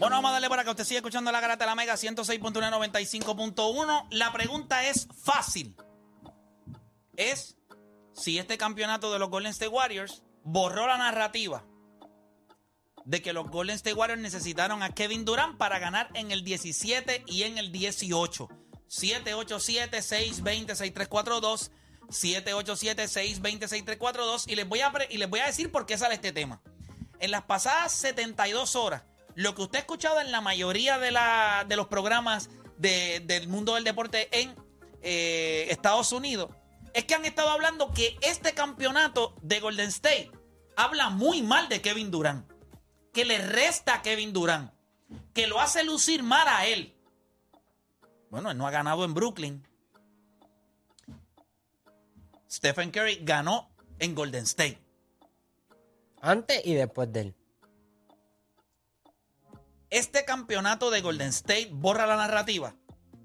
Bueno, vamos a darle para que usted siga escuchando la garata de la Mega 106.195.1. La pregunta es fácil. Es si este campeonato de los Golden State Warriors borró la narrativa de que los Golden State Warriors necesitaron a Kevin Durant para ganar en el 17 y en el 18. 787-620-6342. 787-620-6342. Y les voy a y les voy a decir por qué sale este tema. En las pasadas 72 horas, lo que usted ha escuchado en la mayoría de, los programas de- del mundo del deporte en eh, Estados Unidos es que han estado hablando que este campeonato de Golden State habla muy mal de Kevin Durant, que le resta a Kevin Durant, que lo hace lucir mal a él. Bueno, él no ha ganado en Brooklyn. Stephen Curry ganó en Golden State. Antes y después de él. Este campeonato de Golden State borra la narrativa.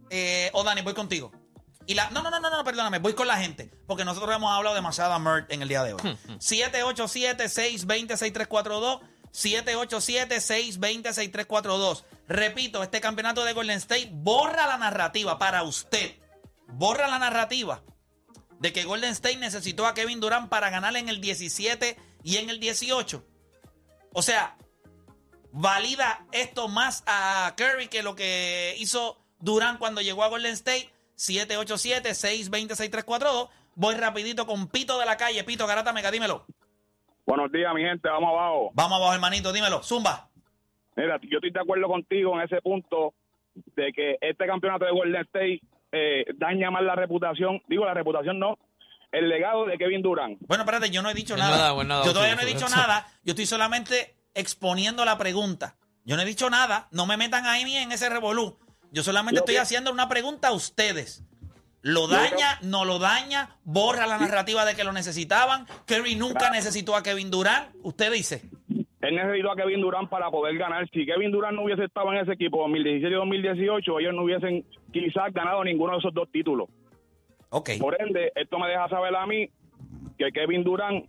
Eh, o Dani, voy contigo. Y la, no, no, no, no, no, perdóname, voy con la gente. Porque nosotros hemos hablado demasiada merd en el día de hoy. 787-620-6342. 787-620-6342. Repito, este campeonato de Golden State borra la narrativa para usted. Borra la narrativa de que Golden State necesitó a Kevin Durant para ganar en el 17 y en el 18. O sea, valida esto más a Curry que lo que hizo Durant cuando llegó a Golden State. 787-620-6342. Voy rapidito con Pito de la calle. Pito Garata Mega, dímelo. Buenos días, mi gente, vamos abajo. Vamos abajo, hermanito, dímelo. Zumba. Mira, yo estoy de acuerdo contigo en ese punto de que este campeonato de Golden State eh, daña más la reputación, digo la reputación no, el legado de Kevin Durant. Bueno, espérate, yo no he dicho nada. bueno, yo todavía no he dicho eso. nada. Yo estoy solamente exponiendo la pregunta. Yo no he dicho nada. No me metan ahí ni en ese revolú. Yo solamente estoy que- haciendo una pregunta a ustedes. ¿Lo Yo daña? ¿No lo daña? ¿Borra la narrativa de que lo necesitaban? ¿Kerry nunca necesitó a Kevin Durant? Usted dice. Él necesitó a Kevin Durant para poder ganar. Si Kevin Durant no hubiese estado en ese equipo 2017 y 2018, ellos no hubiesen quizás ganado ninguno de esos dos títulos. Ok. Por ende, esto me deja saber a mí que Kevin Durant,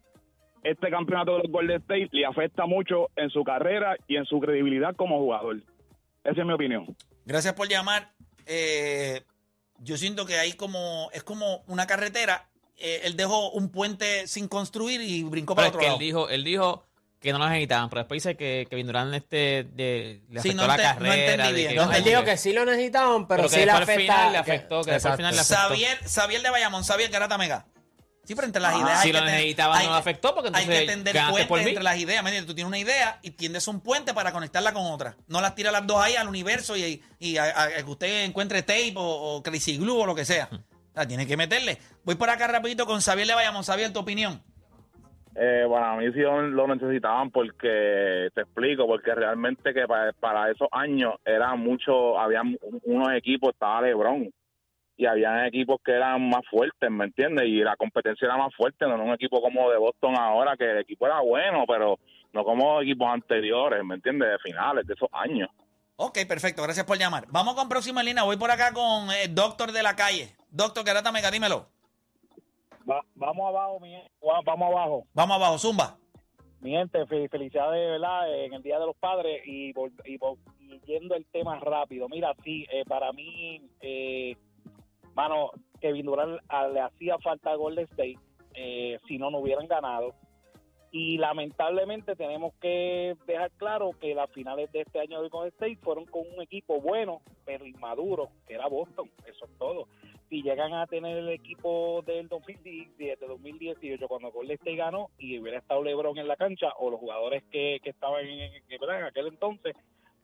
este campeonato de los Golden State, le afecta mucho en su carrera y en su credibilidad como jugador. Esa es mi opinión. Gracias por llamar. Eh, yo siento que ahí como es como una carretera. Eh, él dejó un puente sin construir y brincó para es otro que él lado. dijo, él dijo que no los necesitaban, pero después dice que Durant este, de, le Sí, afectó no la no carrera. entendí de bien, que- no él dijo que sí lo necesitaban, pero, Pero que sí le final afectó, que después al final le afectó. Xavier, Xavier de Bayamón, Xavier Garata Mega. Sí, pero entre las Ah, ideas. si hay lo que tener- necesitaban, hay no lo afectó, porque Hay entonces que tender puentes entre las ideas. Tú tienes una idea y tiendes un puente para conectarla con otra. No las tira las dos ahí al universo y, y a, a- a que usted encuentre tape o, o Crazy Glue o lo que sea. O sea, tiene que meterle. Voy por acá rapidito con Xavier de Bayamón. Xavier, tu opinión. Eh, para mí sí lo lo necesitaban porque, te explico, porque realmente que para, para esos años era mucho, había unos equipos, estaba LeBron, y habían equipos que eran más fuertes, ¿me entiendes? Y la competencia era más fuerte, no era un equipo como de Boston ahora, que el equipo era bueno, pero no como equipos anteriores, ¿me entiendes? De finales, de esos años. Ok, perfecto. Gracias por llamar. Vamos con próxima línea. Voy por acá con el Doctor de la calle. Doctor Garata Mega, dímelo. vamos abajo, mi, va- vamos abajo. Vamos abajo, Zumba. Mi gente, fe- felicidades, ¿verdad? En el Día de los Padres y, y, y yendo el tema rápido. Mira, sí, eh, para mí, eh, mano, Kevin Durant ah, le hacía falta a Golden State eh, si no, no hubieran ganado. Y lamentablemente tenemos que dejar claro que las finales de este año de Golden State fueron con un equipo bueno, pero inmaduro, que era Boston. Eso es todo. Si llegan a tener el equipo del 2017, 2018, cuando Golden State ganó y hubiera estado LeBron en la cancha o los jugadores que, que estaban en, en- aquel entonces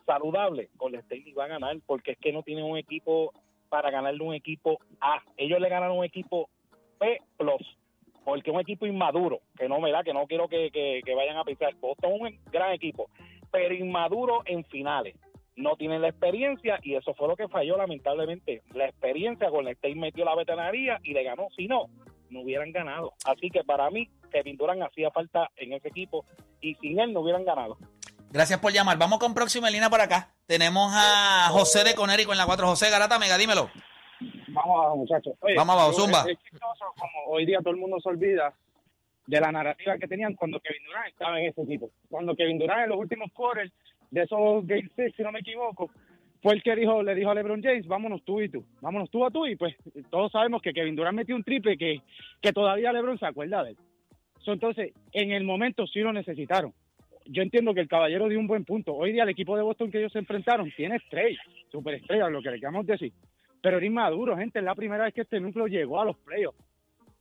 saludables, Golden State iba a ganar porque es que no tienen un equipo para ganarle un equipo A. Ellos le ganaron un equipo P plus porque es un equipo inmaduro, que no me da, que no quiero que, que- vayan a pensar. Boston es un gran equipo, pero inmaduro en finales. No tienen la experiencia y eso fue lo que falló lamentablemente. La experiencia con la State metió la veterinaria y le ganó. Si no, no hubieran ganado. Así que para mí, Kevin Durant hacía falta en ese equipo y sin él no hubieran ganado. Gracias por llamar. Vamos con próxima línea por acá. Tenemos a José de Conérico en la 4. José Garata Mega, dímelo. Vamos abajo, muchachos. Oye, Vamos abajo, zumba. Es chistoso como hoy día todo el mundo se olvida de la narrativa que tenían cuando Kevin Durant estaba en ese equipo. Cuando Kevin Durant en los últimos quarters de esos Game Six, si no me equivoco, fue el que dijo, le dijo a LeBron James, vámonos tú y tú, vámonos tú a tú, y pues todos sabemos que Kevin Durant metió un triple que, que todavía LeBron se acuerda de él. So, entonces, en el momento sí lo necesitaron. Yo entiendo que el caballero dio un buen punto. Hoy día el equipo de Boston que ellos se enfrentaron tiene estrellas, superestrellas, lo que le queramos decir. Pero era inmaduro, gente, es la primera vez que este núcleo llegó a los playoffs.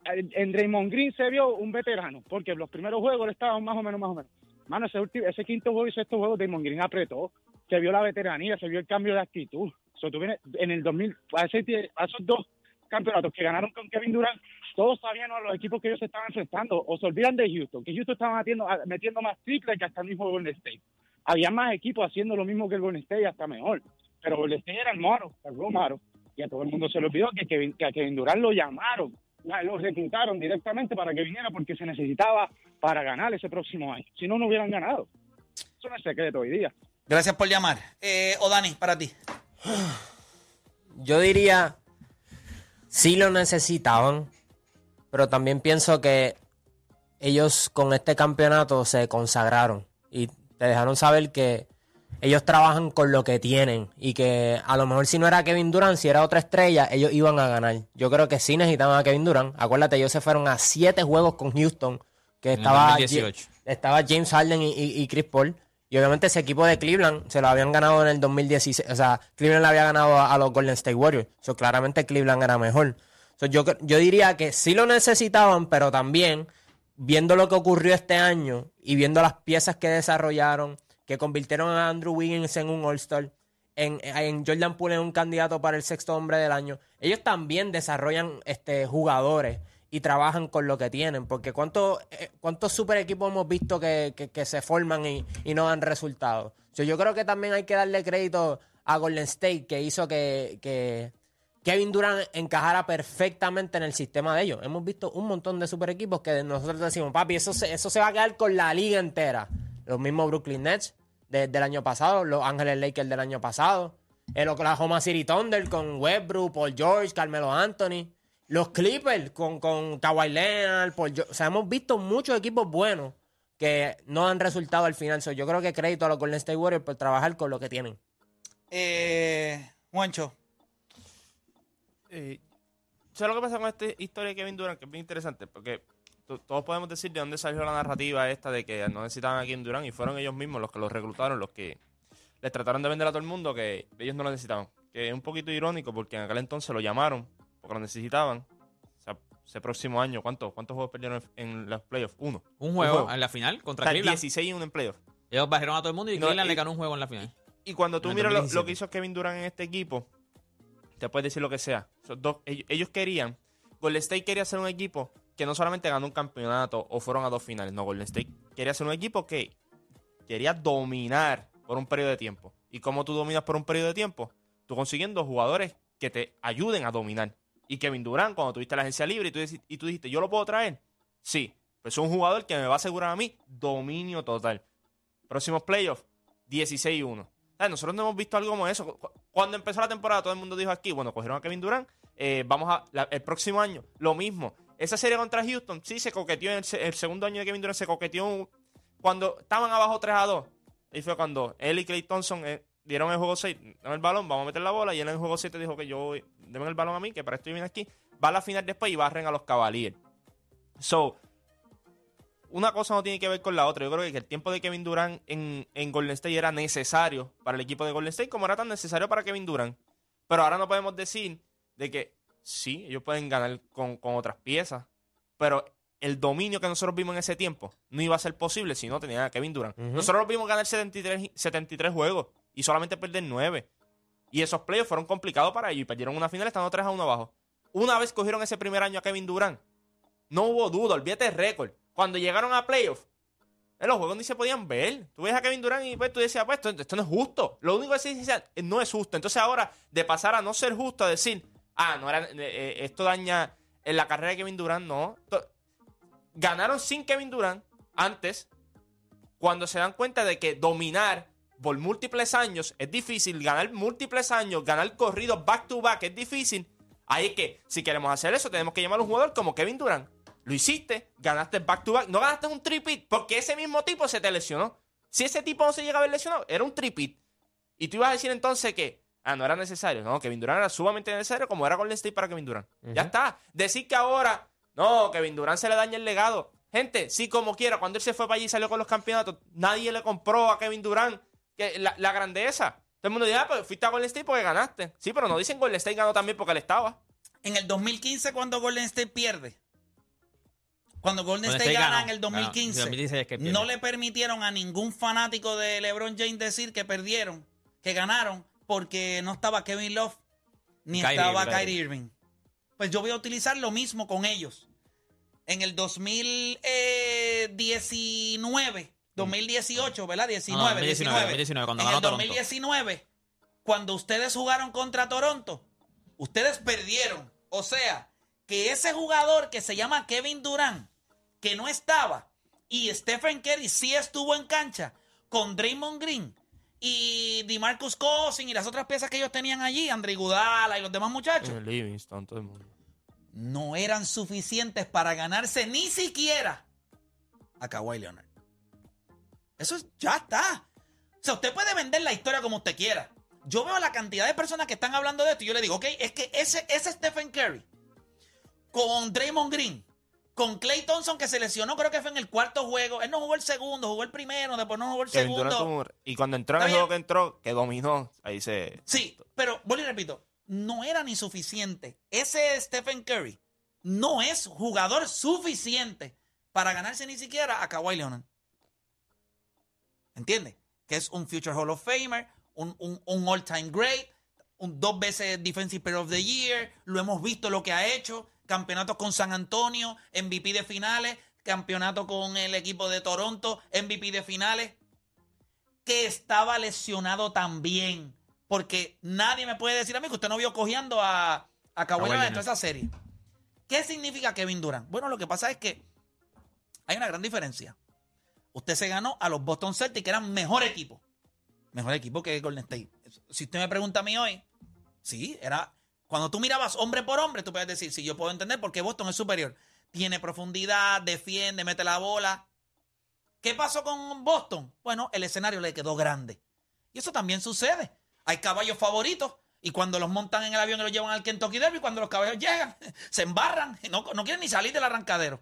En Draymond Green se vio un veterano, porque los primeros juegos él estaba más o menos, más o menos. Mano, ese, ulti- ese quinto juego y sexto juego, Draymond Green apretó. Se vio la veteranía, se vio el cambio de actitud. So, tú vienes- en el 2000, a, ese tie- a esos dos campeonatos que ganaron con Kevin Durant, todos sabían a los equipos que ellos se estaban enfrentando. O se olvidan de Houston, que Houston estaba metiendo, a- metiendo más triples que hasta el mismo Golden State. Había más equipos haciendo lo mismo que el Golden State, hasta mejor. Pero Golden State era el moro, el maro. Y a todo el mundo se le olvidó que, Kevin, que a Kevin Durant lo llamaron, la- lo reclutaron directamente para que viniera porque se necesitaba para ganar ese próximo año. Si no, no hubieran ganado. Eso no es secreto hoy día. Gracias por llamar. Eh, o Dani, para ti. Yo diría, sí lo necesitaban, pero también pienso que ellos con este campeonato se consagraron y te dejaron saber que ellos trabajan con lo que tienen y que a lo mejor si no era Kevin Durant, si era otra estrella, ellos iban a ganar. Yo creo que sí necesitaban a Kevin Durant. Acuérdate, ellos se fueron a siete juegos con Houston, que estaba, 2018. estaba James Harden y, y- y Chris Paul. Y obviamente ese equipo de Cleveland se lo habían ganado en el 2016. O sea, Cleveland le había ganado a, los Golden State Warriors. So, claramente Cleveland era mejor. So, yo, yo diría que sí lo necesitaban, pero también viendo lo que ocurrió este año y viendo las piezas que desarrollaron, que convirtieron a Andrew Wiggins en un All-Star, en, en Jordan Poole en un candidato para el sexto hombre del año, ellos también desarrollan este, jugadores y trabajan con lo que tienen. Porque ¿cuántos, eh, cuántos super equipos hemos visto que, que- se forman y, y no dan resultados? So, yo creo que también hay que darle crédito a Golden State, que hizo que, que Kevin Durant encajara perfectamente en el sistema de ellos. Hemos visto un montón de super equipos que nosotros decimos, papi, eso se, eso se va a quedar con la liga entera. Los mismos Brooklyn Nets de- del año pasado, los Ángeles Lakers del año pasado, el Oklahoma City Thunder con Westbrook, Paul George, Carmelo Anthony, los Clippers con, con Kawhi Leonard, Paul George. O sea, hemos visto muchos equipos buenos que no han resultado al final. So, yo creo que crédito a los Golden State Warriors por trabajar con lo que tienen. Eh, Juancho. Eh, ¿Sabes lo que pasa con esta historia de Kevin Durant? Que es bien interesante, porque to- todos podemos decir de dónde salió la narrativa esta de que no necesitaban a Kevin Durant y fueron ellos mismos los que los reclutaron, los que les trataron de vender a todo el mundo que ellos no lo necesitaban. Que es un poquito irónico porque en aquel entonces lo llamaron porque lo necesitaban. O sea, ese próximo año, ¿cuántos cuántos juegos perdieron en los playoffs? Uno. Un juego juego. en la final O contra sea, Cleveland. 16 y uno en playoffs. Ellos bajaron a todo el mundo y No, Cleveland y- le ganó un juego en la final. Y cuando tú miras lo, 2017. lo que hizo Kevin Durant en este equipo, te puedes decir lo que sea. Dos- ellos, ellos querían, Golden State quería ser un equipo que no solamente ganó un campeonato o fueron a dos finales, no, Golden State quería ser un equipo que quería dominar por un periodo de tiempo. ¿Y cómo tú dominas por un periodo de tiempo? Tú consiguiendo jugadores que te ayuden a dominar. Y Kevin Durant, cuando tuviste la agencia libre y tú, y tú dijiste, ¿yo lo puedo traer? Sí. Pues es un jugador que me va a asegurar a mí dominio total. Próximos playoffs, 16 y 1. ¿Sabes? Nosotros no hemos visto algo como eso. Cu- Cuando empezó la temporada, todo el mundo dijo aquí, bueno, cogieron a Kevin Durant, eh, vamos a el próximo año, lo mismo. Esa serie contra Houston, sí se coqueteó en el, se- el segundo año de Kevin Durant, se coqueteó cuando estaban abajo 3 a 2. Ahí fue cuando él y Clay Thompson eh, dieron el juego 6, dame el balón, vamos a meter la bola, y él en el juego 7 dijo que yo, deme el balón a mí, que para esto yo vine aquí. Va a la final después y barren a los Cavaliers. So, una cosa no tiene que ver con la otra. Yo creo que el tiempo de Kevin Durant en, en Golden State era necesario para el equipo de Golden State como era tan necesario para Kevin Durant. Pero ahora no podemos decir de que sí, ellos pueden ganar con, con otras piezas, pero el dominio que nosotros vimos en ese tiempo no iba a ser posible si no tenían a Kevin Durant. Ujú. Nosotros los vimos ganar 73, y- 73 juegos y solamente perder 9. Y esos playoffs fueron complicados para ellos y perdieron una final estando 3 a 1 abajo. Una vez cogieron ese primer año a Kevin Durant, no hubo duda, olvídate el récord. Cuando llegaron a playoffs, en los juegos ni se podían ver. Tú ves a Kevin Durant y pues, tú decías, pues esto, no es justo. Lo único que se "Eh, no es justo. Entonces ahora, de pasar a no ser justo, a decir, ah, no era, eh, eh, esto daña en la carrera de Kevin Durant, no. Ganaron sin Kevin Durant antes, cuando se dan cuenta de que dominar por múltiples años es difícil, ganar múltiples años, ganar corridos back to back es difícil. Ahí es que, si queremos hacer eso, tenemos que llamar a un jugador como Kevin Durant. Lo hiciste, ganaste back to back, no ganaste un tripit porque ese mismo tipo se te lesionó. Si ese tipo no se llega a haber lesionado, era un tripit. Y tú ibas a decir entonces que, ah, no era necesario. No, Kevin Durant era sumamente necesario como era Golden State para Kevin Durant. Ya está. Decir que ahora, no, Kevin Durant se le daña el legado. Gente, sí, como quiera, cuando él se fue para allí y salió con los campeonatos, nadie le compró a Kevin Durant que la, la grandeza. Todo el mundo dice, ah, pues fuiste a Golden State porque ganaste. Sí, pero no dicen Golden State ganó también porque él estaba. En el 2015, cuando Golden State pierde, cuando Golden, Golden State, State gana ganó. en el Ganó. 2015, 2016 es que pierde. no le permitieron a ningún fanático de LeBron James decir que perdieron, que ganaron, porque no estaba Kevin Love ni Kyrie estaba Irving. Kyrie Irving. Pues yo voy a utilizar lo mismo con ellos. En el 2019, 2018, ¿verdad? 19, No, 2019, 19. 2019, cuando en ganó el Toronto. 2019, cuando ustedes jugaron contra Toronto, ustedes perdieron. O sea, que ese jugador que se llama Kevin Durant, que no estaba, y Stephen Curry sí estuvo en cancha con Draymond Green y DeMarcus Cousins y las otras piezas que ellos tenían allí, Andre Iguodala y los demás muchachos, En Livingston, todo el mundo. no eran suficientes para ganarse ni siquiera a Kawhi Leonard. Eso es- ya está. O sea, usted puede vender la historia como usted quiera. Yo veo la cantidad de personas que están hablando de esto y yo le digo, ok, es que ese, ese Stephen Curry con Draymond Green, con Clay Thompson que se lesionó, creo que fue en el cuarto juego. Él no jugó el segundo, jugó el primero, después no jugó el Kevin segundo. y cuando entró en el juego que entró, que dominó, ahí se... Sí, pero vuelvo y repito, no era ni suficiente. Ese Stephen Curry no es jugador suficiente para ganarse ni siquiera a Kawhi Leonard. ¿Entiendes? Que es un Future Hall of Famer, un, un, un all-time great, un dos veces Defensive Player of the Year, lo hemos visto lo que ha hecho, campeonatos con San Antonio, MVP de finales, campeonato con el equipo de Toronto, MVP de finales que estaba lesionado también. Porque nadie me puede decir a mí que usted no vio cojeando a, a Kawhi Leonard. toda esa serie. ¿Qué significa Kevin Durant? Bueno, lo que pasa es que hay una gran diferencia. Usted se ganó a los Boston Celtics, que eran mejor equipo. Mejor equipo que Golden State. Si usted me pregunta a mí hoy, sí, era. Cuando tú mirabas hombre por hombre, tú puedes decir, sí, yo puedo entender por qué Boston es superior. Tiene profundidad, defiende, mete la bola. ¿Qué pasó con Boston? Bueno, el escenario le quedó grande. Y eso también sucede. Hay caballos favoritos y cuando los montan en el avión y los llevan al Kentucky Derby, cuando los caballos llegan, se embarran, no, no quieren ni salir del arrancadero.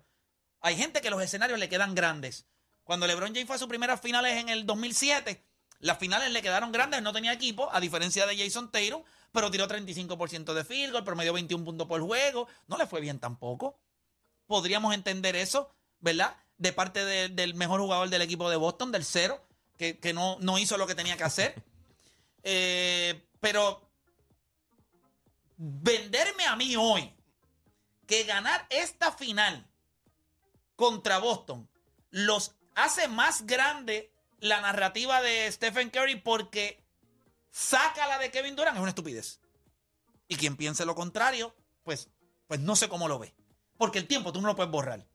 Hay gente que los escenarios le quedan grandes. Cuando LeBron James fue a sus primeras finales en el 2007, las finales le quedaron grandes, no tenía equipo, a diferencia de Jason Tatum, pero tiró 35% de field goal, promedió 21 puntos por juego, no le fue bien tampoco. Podríamos entender eso, ¿verdad? De parte de- del mejor jugador del equipo de Boston, del cero, que, que no, no hizo lo que tenía que hacer. Eh, pero venderme a mí hoy que ganar esta final contra Boston los hace más grande la narrativa de Stephen Curry porque saca la de Kevin Durant es una estupidez. Y quien piense lo contrario, pues, pues no sé cómo lo ve. Porque el tiempo tú no lo puedes borrar.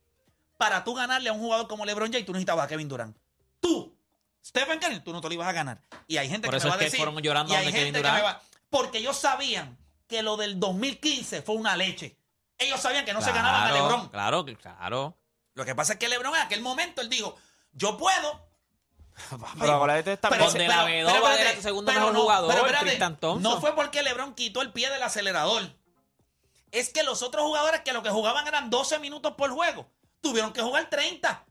Para tú ganarle a un jugador como LeBron James, tú necesitabas a Kevin Durant. Tú, Stephen Curry, tú no te lo ibas a ganar. Y hay gente Por que eso me va es a que decir. fueron llorando y hay Kevin que me Durant. va- porque ellos sabían que lo del 2015 fue una leche. Ellos sabían que no se ganaban a LeBron. Claro, claro. Lo que pasa es que LeBron en aquel momento él dijo, yo puedo. Pero con la de esta Pero- Donde pero- la pero tu segundo pero mejor no, jugador, pero espérate. No fue porque LeBron quitó el pie del acelerador. Es que los otros jugadores que lo que jugaban eran 12 minutos por juego, tuvieron que jugar 30.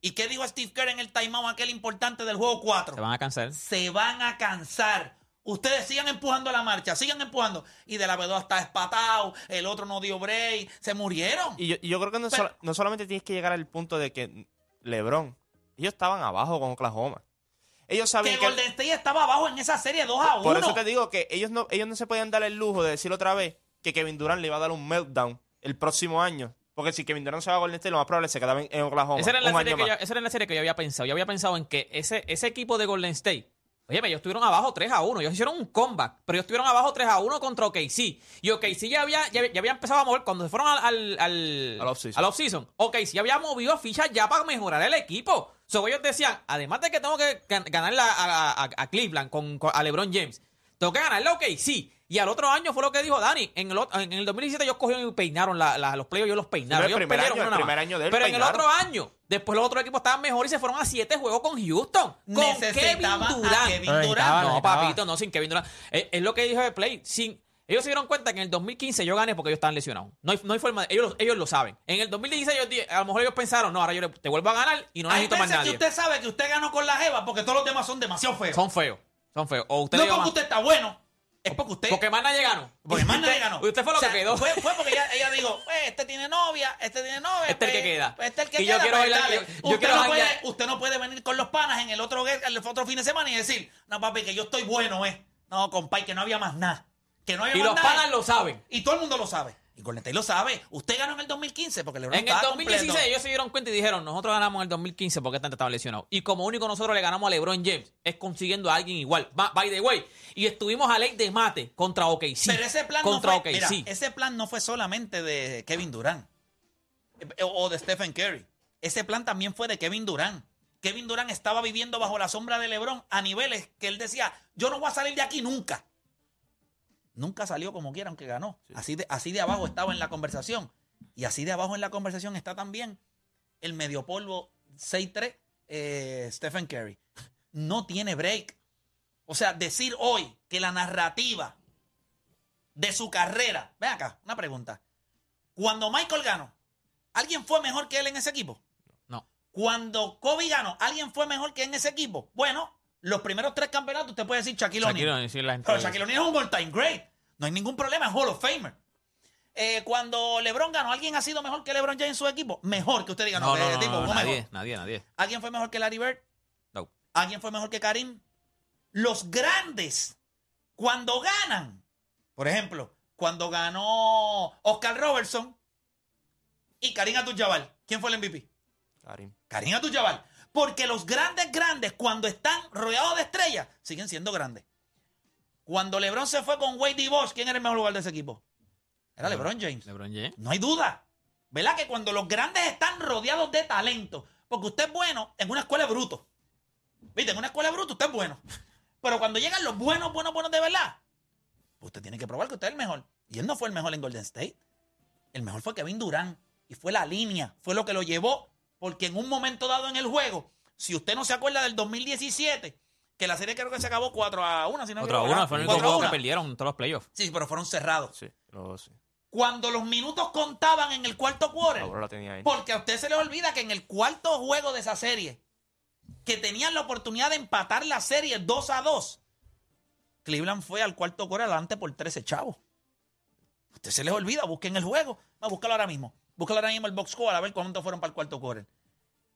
¿Y qué dijo Steve Kerr en el timeout aquel importante del juego 4? Se van a cansar. se van a cansar. Ustedes sigan empujando la marcha, sigan empujando. Y de la B2 está espatado, el otro no dio break, se murieron. Y yo, y yo creo que no, Pero- solo- no solamente tienes que llegar al punto de que LeBron, ellos estaban abajo con Oklahoma. Ellos que sabían que... Golden State estaba abajo en esa serie 2 a 1. Por eso te digo que ellos no, ellos no se podían dar el lujo de decir otra vez que Kevin Durant le iba a dar un meltdown el próximo año. Porque si Kevin Durant se va a Golden State, lo más probable es que se quedaba en, Oklahoma. Esa era, la un serie año que yo, esa era la serie que yo había pensado. Yo había pensado en que ese, ese equipo de Golden State, oye, ellos estuvieron abajo 3 a 1. Ellos hicieron un comeback, pero ellos estuvieron abajo 3 a 1 contra OKC. Y OKC ya había, ya, ya había empezado a mover cuando se fueron al, al, al, Al off-season. OKC había movido fichas ya para mejorar el equipo. So, ellos decían, además de que tengo que gan- ganarle a, a- a- a Cleveland con, con- a LeBron James, Tengo que ganarle, ok, sí. Y al otro año fue lo que dijo Dani. En el, otro- en el 2017 ellos cogieron y peinaron la- la- los playoffs, ellos los peinaron. Ellos año- el año de él Pero en el otro año, después los otros equipos estaban mejor y se fueron a siete juegos con Houston. Con Kevin Durant. Kevin No, Durant. No, papito, no, sin Kevin Durant. Es, es lo que dijo de Play. Sin, ellos se dieron cuenta que en el 2015 yo gané porque ellos estaban lesionados. No hay, no hay forma. de- ellos, lo- ellos lo saben. En el 2016 ellos di- a lo mejor ellos pensaron, no, ahora yo te vuelvo a ganar y no Hay necesito más veces que nadie. usted sabe que usted ganó con la jeva porque todos los demás son demasiado feos. Son feos. Son feos. O usted no porque usted está bueno, es porque usted... Porque más nadie ganó. Porque más nadie ganó. Usted fue lo O sea, que quedó. Fue, fue porque ella, ella dijo, pues, este tiene novia, este tiene novia. Este es el pues, que queda. pues, este es el que Y yo queda. quiero pues, bailar- yo- yo usted, quiero no puede, usted no puede venir con los panas en el otro, el otro fin de semana y decir, no, papi, que yo estoy bueno, eh. No, compadre, que no había más nada. Que no había Y más los nada. panas lo saben. Y todo el mundo lo sabe. Y Golden lo sabe. Usted ganó en el 2015 porque LeBron En el estaba 2016 completo. ellos se dieron cuenta y dijeron, nosotros ganamos en el 2015 porque este estaba lesionado. Y como único nosotros le ganamos a LeBron James, es consiguiendo a alguien igual. By the way, y estuvimos a ley de mate contra OKC. Pero ese plan contra no fue, mira, ese plan no fue solamente de Kevin Durant eh, o de Stephen Curry. Ese plan también fue de Kevin Durant. Kevin Durant estaba viviendo bajo la sombra de LeBron a niveles que él decía, yo no voy a salir de aquí nunca. Nunca salió como quiera, aunque ganó. Así, de, así de abajo estaba en la conversación. Y así de abajo en la conversación está también el medio polvo 6-3, eh, Stephen Curry. No tiene break. O sea, decir hoy que la narrativa de su carrera. Ven acá, una pregunta. Cuando Michael ganó, ¿alguien fue mejor que él en ese equipo? No. Cuando Kobe ganó, ¿alguien fue mejor que en ese equipo? Bueno, los primeros tres campeonatos usted puede decir Shaquille O'Neal. Sí, Pero. Shaquille O'Neal es un all-time great. No hay ningún problema, es Hall of Famer. Eh, cuando LeBron ganó, ¿alguien ha sido mejor que LeBron James en su equipo? Mejor que usted diga, no, No, no, que no, tipo, no, fue nadie, mejor. nadie, nadie. ¿Alguien fue mejor que Larry Bird? No. ¿Alguien fue mejor que Karim? Los grandes, cuando ganan, por ejemplo, cuando ganó Oscar Robertson y Karim Abdul-Jabbar, ¿quién fue el MVP? Karim. Karim Abdul-Jabbar. Porque los grandes grandes, cuando están rodeados de estrellas, siguen siendo grandes. Cuando LeBron se fue con Wade y Bosch, ¿quién era el mejor jugador de ese equipo? Era LeBron James. LeBron James. No hay duda. ¿Verdad? Que cuando los grandes están rodeados de talento, porque usted es bueno en una escuela de bruto. ¿Viste? En una escuela de bruto usted es bueno. Pero cuando llegan los buenos, buenos, buenos de verdad, pues usted tiene que probar que usted es el mejor. Y él no fue el mejor en Golden State. El mejor fue Kevin Durant. Y fue la línea. Fue lo que lo llevó. Porque en un momento dado en el juego, si usted no se acuerda del 2017, que la serie creo que se acabó 4 a 1, si no me Otro a equivoco, uno, fue el único 4 juego que 1. perdieron todos los playoffs. Sí, pero fueron cerrados. Sí, luego sí. Cuando los minutos contaban en el cuarto quarter, la tenía ahí. porque a usted se le olvida que en el cuarto juego de esa serie, que tenían la oportunidad de empatar la serie 2 a 2, Cleveland fue al cuarto quarter adelante por 13 chavos. A usted se les olvida, busquen el juego. Va, búscalo ahora mismo. Búscalo ahora mismo el box score a ver cuántos fueron para el cuarto quarter.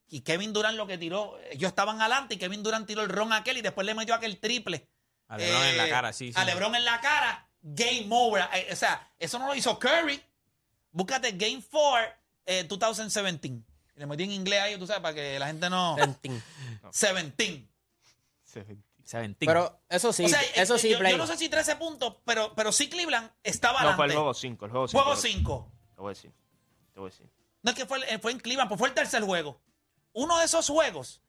Y Kevin Durant lo que tiró, ellos estaban adelante y Kevin Durant tiró el ron a aquel y después le metió aquel triple. A LeBron en la Eh, cara, sí, sí. A LeBron en la cara. Game over. Eh, o sea, eso no lo hizo Curry. Búscate Game 4 eh, 2017. Y Le metí en inglés ahí, tú sabes, para que la gente no... 17. 17. Seventeen. Pero eso sí, o sea, eh, eso sí, yo, Play. yo no sé si 13 puntos, pero, pero sí Cleveland estaba No, fue adelante. el juego 5. El juego 5. Juego 5. Te voy a decir. Te voy a decir. No es que fue, eh, fue en Cleveland, pues fue el tercer juego. Uno de esos juegos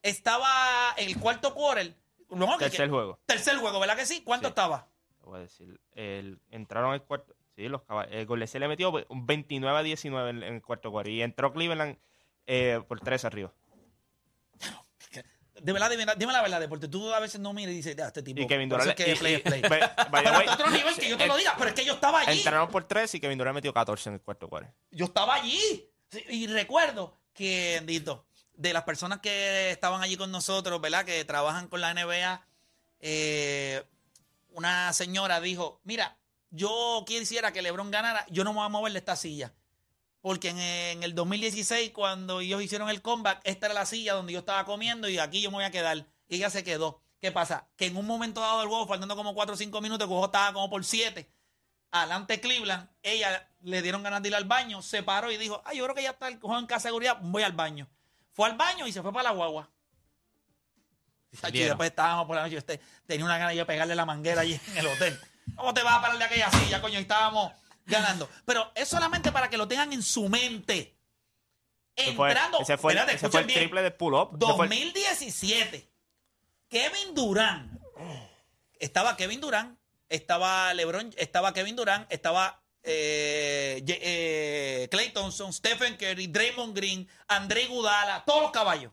estaba en el cuarto quarter. No, que- Tercer juego. Tercer juego, ¿verdad que sí? ¿Cuánto Sí. estaba? Te voy a decir. El, entraron al cuarto. Sí, los caballos. El le metió un 29 a 19 en, en el cuarto cuarto. Y entró Cleveland eh, por 3 arriba. De verdad, dime, dime la verdad, porque tú a veces no miras y dices, "Ah, este tipo. Y Kevin Durant. es que y- play y- play. Pero otro nivel que yo te lo diga, pero es que yo estaba allí. Entraron por 3 y Kevin Durant metió 14 en el cuarto cuarto. Yo estaba allí. Y recuerdo que, Dito, de las personas que estaban allí con nosotros, ¿verdad? Que trabajan con la NBA, eh, una señora dijo, mira, yo quisiera que LeBron ganara, yo no me voy a mover de esta silla. Porque en, en el 2016, cuando ellos hicieron el comeback, esta era la silla donde yo estaba comiendo y aquí yo me voy a quedar. Y ella se quedó. ¿Qué pasa? Que en un momento dado del juego, faltando como 4 o 5 minutos, el juego estaba como por 7 adelante Cleveland, ella le dieron ganas de ir al baño, se paró y dijo, ay, yo creo que ya está el juego en casa de seguridad, voy al baño. Fue al baño y se fue para la guagua. Y después estábamos por la noche, tenía una gana de pegarle la manguera allí en el hotel. ¿Cómo te vas a parar de aquella silla, coño? Y estábamos ganando. Pero es solamente para que lo tengan en su mente. Entrando, ese fue, espérate, ese fue el bien. triple de pull-up. Ese fue el- 2017. Kevin Durant. estaba Kevin Durant, estaba LeBron, estaba Kevin Durant, estaba eh, Ye- eh, Klay Thompson, Stephen Curry, Draymond Green, André Gudala, todos los caballos.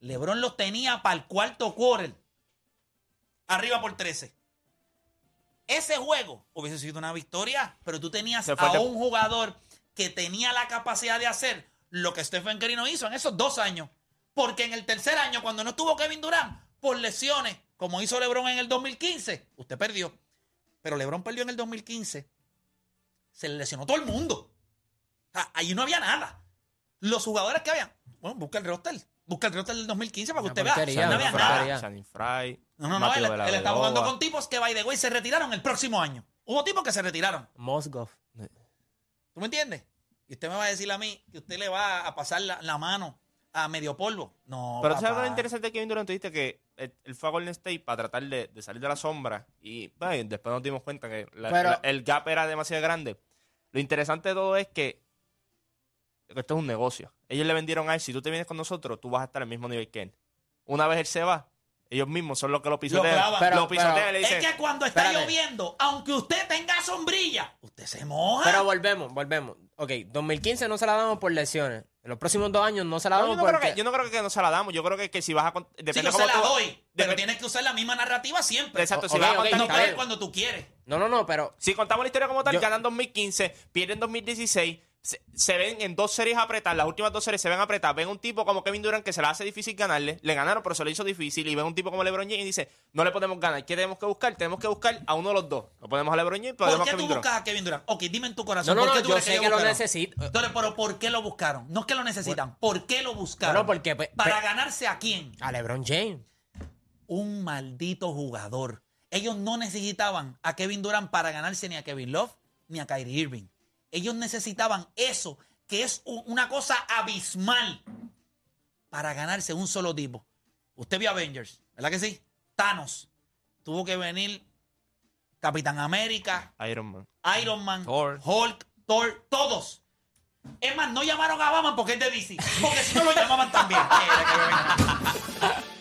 LeBron los tenía para el cuarto quarter. Arriba por 13. Ese juego hubiese sido una victoria, pero tú tenías a de- un jugador que tenía la capacidad de hacer lo que Stephen Curry no hizo en esos dos años. Porque en el tercer año, cuando no estuvo Kevin Durant, por lesiones, como hizo LeBron en el 2015, usted perdió. Pero LeBron perdió en el 2015. Se le lesionó todo el mundo. O sea, ahí no había nada. Los jugadores que habían. Bueno, busca el roster. Busca el roster del 2015 para que usted vea. No nada. Channing Fry. No, no, no. Él, él está jugando con tipos que, by the way, se retiraron el próximo año. Hubo tipos que se retiraron. Mosgov. ¿Tú me entiendes? Y usted me va a decir a mí que usted le va a pasar la, la mano a medio polvo. No, Pero ¿sabes papá. lo interesante de Kevin Durant? Tú dijiste que él, él fue a Golden State para tratar de, de salir de la sombra y bueno, después nos dimos cuenta que la- Pero- la- el gap era demasiado grande. Lo interesante de todo es que esto es un negocio. Ellos le vendieron a él, si tú te vienes con nosotros, tú vas a estar al mismo nivel que él. Una vez él se va, ellos mismos son los que lo pisotean. Pero- lo pisotean pero- y le Es que cuando está Espérate. lloviendo, aunque usted tenga sombrilla, usted se moja. Pero volvemos, volvemos. Ok, 2015 no se la damos por lesiones. En los próximos dos años no se la No, yo, damos no creo porque... que, yo no creo que no se la damos. Yo creo que, que si vas a... con- Sí, Depende yo se la tú- doy, pero depende- tienes que usar la misma narrativa siempre. Exacto, si Ok, vas a contar no puedes bien. cuando tú quieres. No, no, no, pero... Si contamos la historia como tal, Yo- ganan 2015, pierden 2016, se, se ven en dos series apretadas, las últimas dos series se ven apretadas, ven un tipo como Kevin Durant que se le hace difícil ganarle, le ganaron pero se le hizo difícil, y ven un tipo como LeBron James y dice, no le podemos ganar, ¿qué tenemos que buscar? Tenemos que buscar a uno de los dos. No podemos a LeBron James, ¿Por qué tú Kevin Durant. buscas a Kevin Durant? Ok, dime en tu No, corazón. no, ¿por no, tú yo crees sé que lo necesito. Entonces, pero ¿por qué lo buscaron? No es que lo necesitan. ¿Por qué lo buscaron? Bueno, porque, pues, ¿Para pues- ganarse a quién? A LeBron James. Un maldito jugador. Ellos no necesitaban a Kevin Durant para ganarse ni a Kevin Love ni a Kyrie Irving. Ellos necesitaban eso, que es una cosa abismal, para ganarse un solo tipo. Usted vio Avengers, ¿verdad que sí? Thanos. Tuvo que venir Capitán América, Iron Man. Iron Man, Thor. Hulk, Thor, todos. Es más, no llamaron a Batman porque es de DC. Porque si no lo llamaban también. Que.